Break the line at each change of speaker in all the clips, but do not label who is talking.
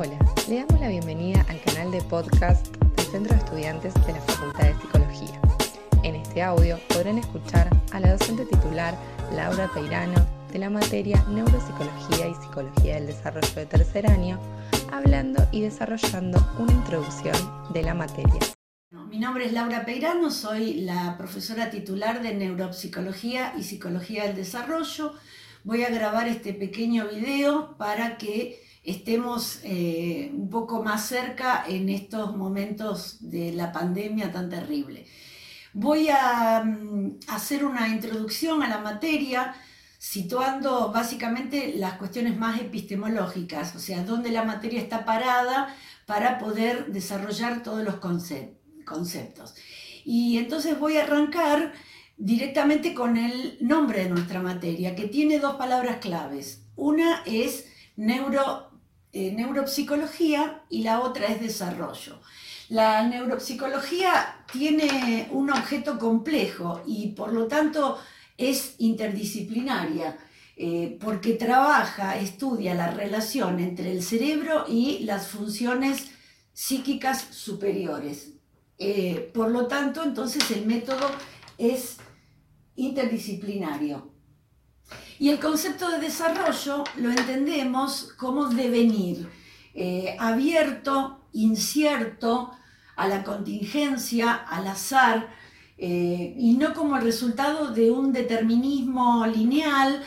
Hola, le damos la bienvenida al canal de podcast del Centro de Estudiantes de la Facultad de Psicología. En este audio podrán escuchar a la docente titular Laura Peirano de la materia Neuropsicología y Psicología del Desarrollo de tercer año, hablando y desarrollando una introducción de la materia.
Mi nombre es Laura Peirano, soy la profesora titular de Neuropsicología y Psicología del Desarrollo. Voy a grabar este pequeño video para que estemos eh, un poco más cerca en estos momentos de la pandemia tan terrible. Voy a mm, hacer una introducción a la materia situando básicamente las cuestiones más epistemológicas, o sea, dónde la materia está parada para poder desarrollar todos los conceptos. Y entonces voy a arrancar directamente con el nombre de nuestra materia, que tiene dos palabras claves. Una es neuro eh, neuropsicología y la otra es desarrollo. La neuropsicología tiene un objeto complejo y por lo tanto es interdisciplinaria. Eh, porque trabaja, estudia la relación entre el cerebro y las funciones psíquicas superiores. Eh, por lo tanto, entonces el método es interdisciplinario. Y el concepto de desarrollo lo entendemos como devenir, eh, abierto, incierto a la contingencia, al azar, eh, y no como el resultado de un determinismo lineal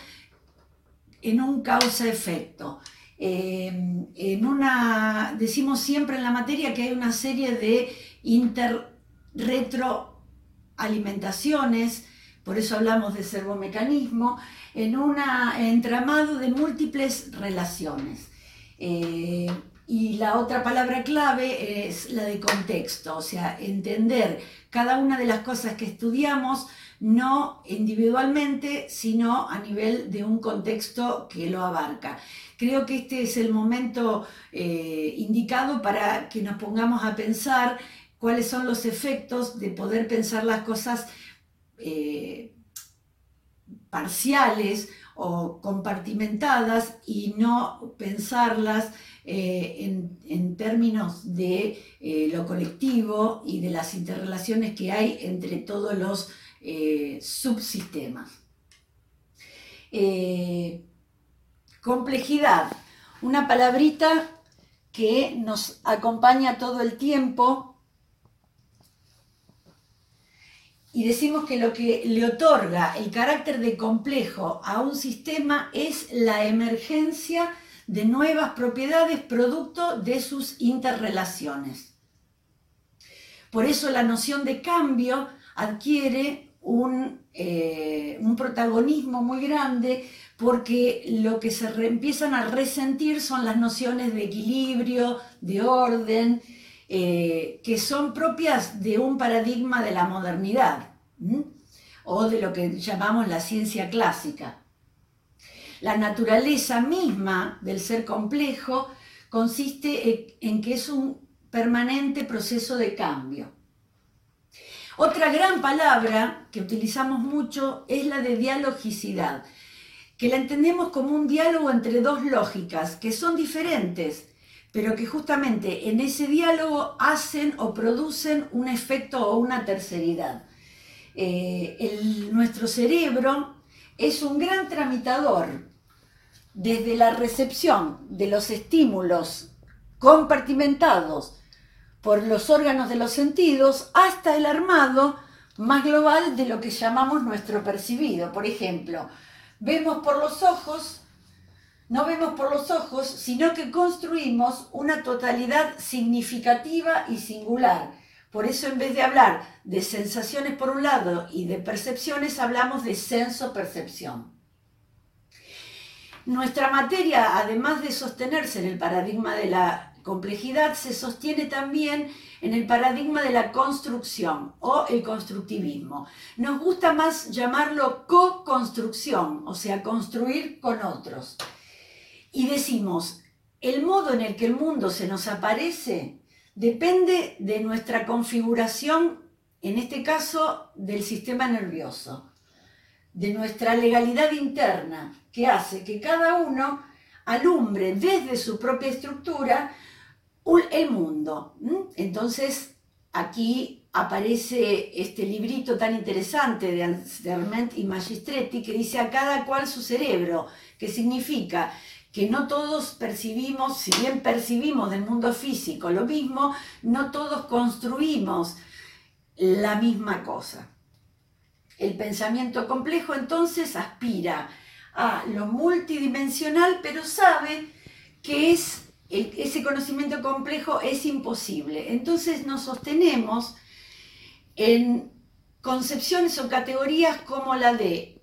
en un causa-efecto. Eh, en una, decimos siempre en la materia que hay una serie de interretroalimentaciones, por eso hablamos de servomecanismo, en un entramado de múltiples relaciones. Eh, y la otra palabra clave es la de contexto, o sea, entender cada una de las cosas que estudiamos, no individualmente, sino a nivel de un contexto que lo abarca. Creo que este es el momento eh, indicado para que nos pongamos a pensar cuáles son los efectos de poder pensar las cosas eh, parciales o compartimentadas y no pensarlas eh, en, términos de eh, lo colectivo y de las interrelaciones que hay entre todos los subsistemas. complejidad, una palabrita que nos acompaña todo el tiempo y decimos que lo que le otorga el carácter de complejo a un sistema es la emergencia de nuevas propiedades producto de sus interrelaciones. Por eso la noción de cambio adquiere un, eh, un protagonismo muy grande porque lo que se empiezan a resentir son las nociones de equilibrio, de orden, eh, que son propias de un paradigma de la modernidad o de lo que llamamos la ciencia clásica. La naturaleza misma del ser complejo consiste en que es un permanente proceso de cambio. Otra gran palabra que utilizamos mucho es la de dialogicidad, que la entendemos como un diálogo entre dos lógicas que son diferentes, pero que justamente en ese diálogo hacen o producen un efecto o una terceridad. Eh, nuestro cerebro es un gran tramitador desde la recepción de los estímulos compartimentados por los órganos de los sentidos hasta el armado más global de lo que llamamos nuestro percibido. Por ejemplo, vemos por los ojos no vemos por los ojos, sino que construimos una totalidad significativa y singular. Por eso en vez de hablar de sensaciones por un lado y de percepciones, hablamos de senso-percepción. Nuestra materia, además de sostenerse en el paradigma de la complejidad, se sostiene también en el paradigma de la construcción o el constructivismo. Nos gusta más llamarlo co-construcción, o sea, construir con otros y decimos, el modo en el que el mundo se nos aparece depende de nuestra configuración, en este caso del sistema nervioso, de nuestra legalidad interna, que hace que cada uno alumbre desde su propia estructura el mundo. Entonces, aquí aparece este librito tan interesante de Anserment y Magistretti que dice a cada cual su cerebro, que significa que no todos percibimos, si bien percibimos del mundo físico lo mismo, no todos construimos la misma cosa. El pensamiento complejo entonces aspira a lo multidimensional, pero sabe que es, ese conocimiento complejo es imposible. Entonces nos sostenemos en concepciones o categorías como la de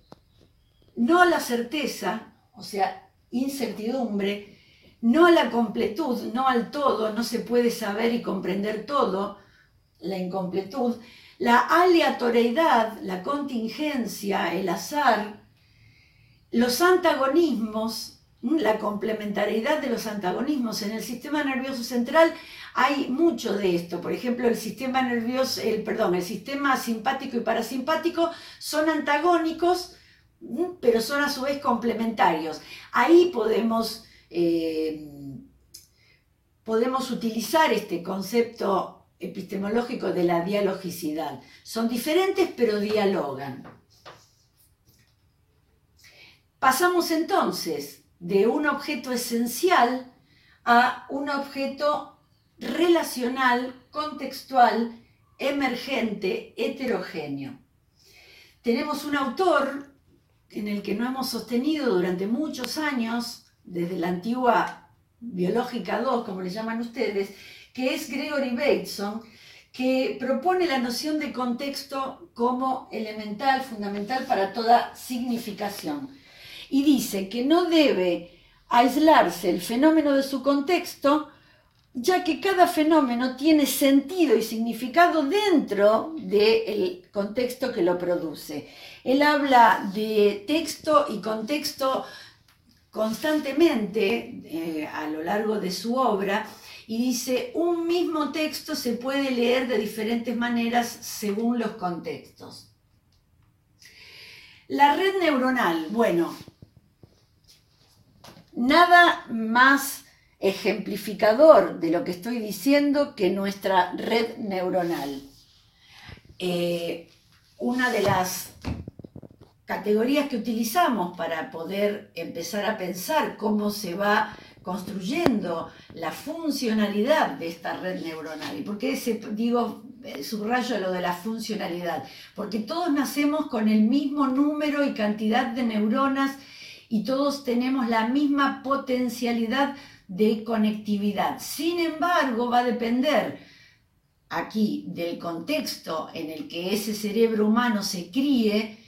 no la certeza, o sea, incertidumbre, no la completud, no al todo, no se puede saber y comprender todo, la incompletud, la aleatoriedad, la contingencia, el azar, los antagonismos, la complementariedad de los antagonismos. En el sistema nervioso central hay mucho de esto. Por ejemplo, el sistema nervioso, el, perdón, el sistema simpático y parasimpático son antagónicos, pero son a su vez complementarios. Ahí podemos, eh, podemos utilizar este concepto epistemológico de la dialogicidad. Son diferentes, pero dialogan. Pasamos entonces de un objeto esencial a un objeto relacional, contextual, emergente, heterogéneo. Tenemos un autor en el que no hemos sostenido durante muchos años, desde la antigua Biológica 2, como le llaman ustedes, que es Gregory Bateson, que propone la noción de contexto como elemental, fundamental para toda significación. Y dice que no debe aislarse el fenómeno de su contexto, ya que cada fenómeno tiene sentido y significado dentro del contexto que lo produce. Él habla de texto y contexto constantemente eh, a lo largo de su obra y dice, un mismo texto se puede leer de diferentes maneras según los contextos. La red neuronal, bueno, nada más ejemplificador de lo que estoy diciendo que nuestra red neuronal. Eh, una de las categorías que utilizamos para poder empezar a pensar cómo se va construyendo la funcionalidad de esta red neuronal. ¿Y por qué se, digo, eh, subrayo lo de la funcionalidad? Porque todos nacemos con el mismo número y cantidad de neuronas y todos tenemos la misma potencialidad de conectividad. Sin embargo, va a depender aquí del contexto en el que ese cerebro humano se críe,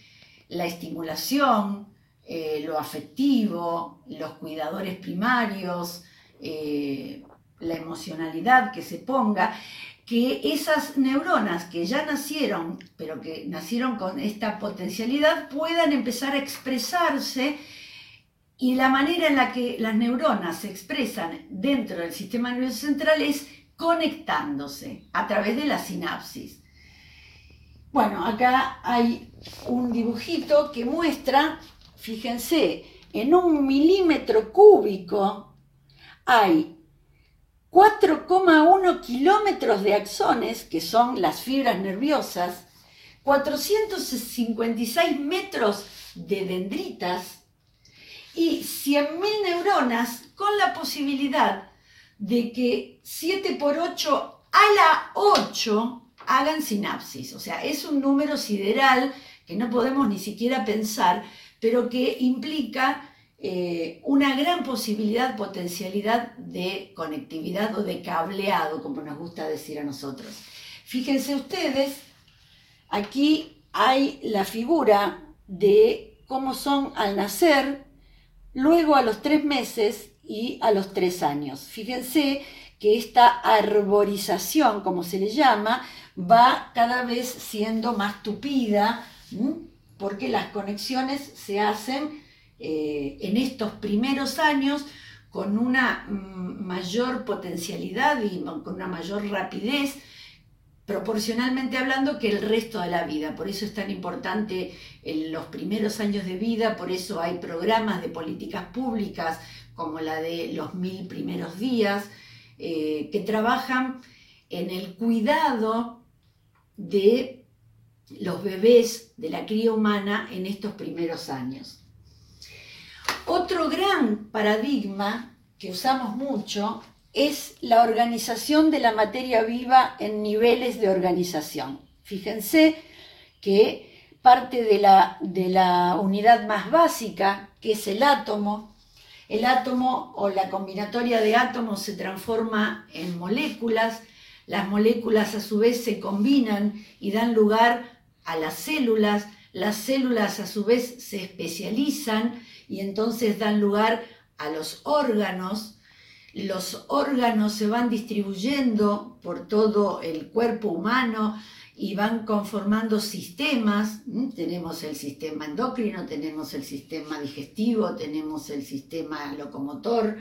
la estimulación, eh, lo afectivo, los cuidadores primarios, eh, la emocionalidad que se ponga, que esas neuronas que ya nacieron, pero que nacieron con esta potencialidad, puedan empezar a expresarse y la manera en la que las neuronas se expresan dentro del sistema nervioso central es conectándose a través de la sinapsis. Bueno, acá hay un dibujito que muestra, fíjense, en un milímetro cúbico hay 4,1 kilómetros de axones, que son las fibras nerviosas, 456 metros de dendritas, y 100.000 neuronas con la posibilidad de que 7 por 8 a la 8 hagan sinapsis. O sea, es un número sideral que no podemos ni siquiera pensar, pero que implica eh, una gran posibilidad, potencialidad de conectividad o de cableado, como nos gusta decir a nosotros. Fíjense ustedes, aquí hay la figura de cómo son al nacer luego a los tres meses y a los tres años. Fíjense que esta arborización, como se le llama, va cada vez siendo más tupida, porque las conexiones se hacen eh, en estos primeros años con una mm, mayor potencialidad y con una mayor rapidez proporcionalmente hablando que el resto de la vida. Por eso es tan importante en los primeros años de vida, por eso hay programas de políticas públicas como la de los mil primeros días, eh, que trabajan en el cuidado de los bebés de la cría humana en estos primeros años. Otro gran paradigma que usamos mucho es la organización de la materia viva en niveles de organización. Fíjense que parte de la, de la unidad más básica, que es el átomo, el átomo o la combinatoria de átomos se transforma en moléculas, las moléculas a su vez se combinan y dan lugar a las células, las células a su vez se especializan y entonces dan lugar a los órganos, los órganos se van distribuyendo por todo el cuerpo humano y van conformando sistemas. Tenemos el sistema endocrino, tenemos el sistema digestivo, tenemos el sistema locomotor.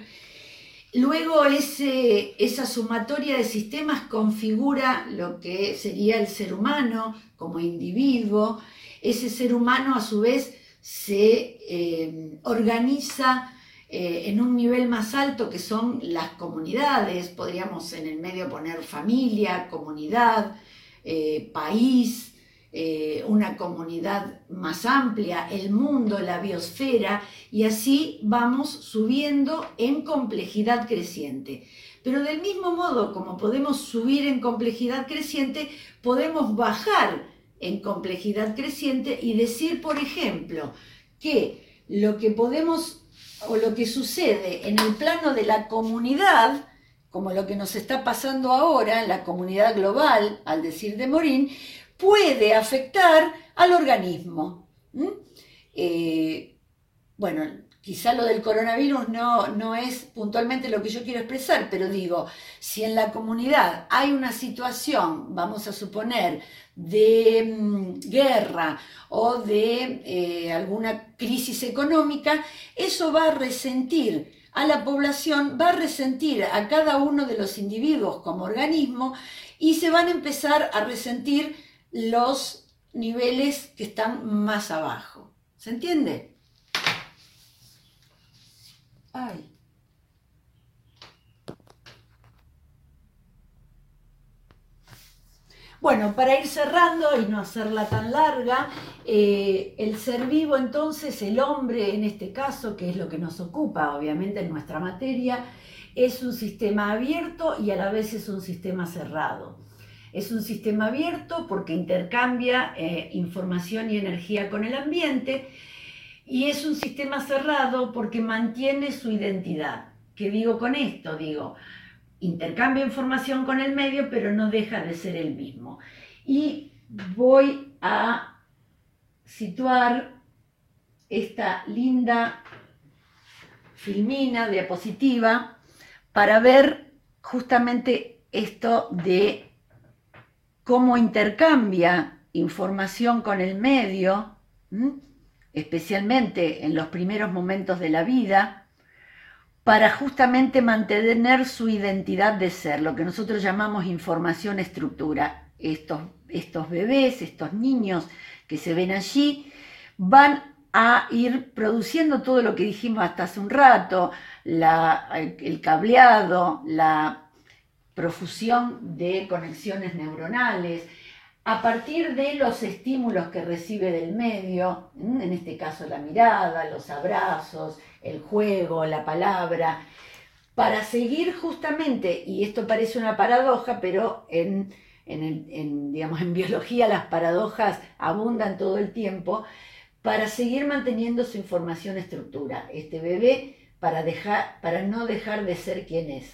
Luego ese, esa sumatoria de sistemas configura lo que sería el ser humano como individuo. Ese ser humano a su vez se eh, organiza eh, en un nivel más alto que son las comunidades, podríamos en el medio poner familia, comunidad, eh, país, eh, una comunidad más amplia, el mundo, la biosfera, y así vamos subiendo en complejidad creciente. Pero del mismo modo como podemos subir en complejidad creciente, podemos bajar en complejidad creciente y decir, por ejemplo, que lo que podemos o lo que sucede en el plano de la comunidad, como lo que nos está pasando ahora en la comunidad global, al decir de Morín, puede afectar al organismo. Eh, bueno, quizá lo del coronavirus no, no es puntualmente lo que yo quiero expresar, pero digo, si en la comunidad hay una situación, vamos a suponer, de mm, guerra o de eh, alguna crisis económica, eso va a resentir a la población, va a resentir a cada uno de los individuos como organismo y se van a empezar a resentir los niveles que están más abajo. ¿Se entiende? Bueno, para ir cerrando y no hacerla tan larga, eh, el ser vivo entonces, el hombre en este caso, que es lo que nos ocupa obviamente en nuestra materia, es un sistema abierto y a la vez es un sistema cerrado. Es un sistema abierto porque intercambia eh, información y energía con el ambiente y es un sistema cerrado porque mantiene su identidad. ¿Qué digo con esto? Digo, intercambia información con el medio, pero no deja de ser el mismo. Y voy a situar esta linda filmina, diapositiva, para ver justamente esto de cómo intercambia información con el medio, especialmente en los primeros momentos de la vida, para justamente mantener su identidad de ser, lo que nosotros llamamos información estructura. Estos, estos bebés, estos niños que se ven allí, van a ir produciendo todo lo que dijimos hasta hace un rato, el cableado, la profusión de conexiones neuronales, a partir de los estímulos que recibe del medio, en este caso la mirada, los abrazos, el juego, la palabra, para seguir justamente, y esto parece una paradoja, pero en, digamos, en biología las paradojas abundan todo el tiempo, para seguir manteniendo su información estructura. Este bebé para, dejar, para no dejar de ser quien es,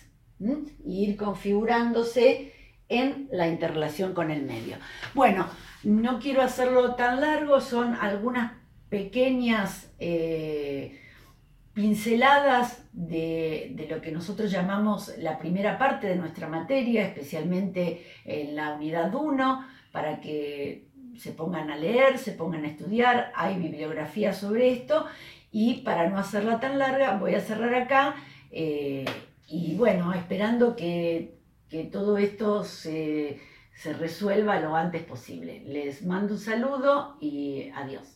y ir configurándose en la interrelación con el medio. Bueno, no quiero hacerlo tan largo, son algunas pequeñas eh, pinceladas de, lo que nosotros llamamos la primera parte de nuestra materia, especialmente en la unidad 1, para que se pongan a leer, se pongan a estudiar, hay bibliografía sobre esto y para no hacerla tan larga voy a cerrar acá eh, y bueno, esperando que que todo esto se, se resuelva lo antes posible. Les mando un saludo y adiós.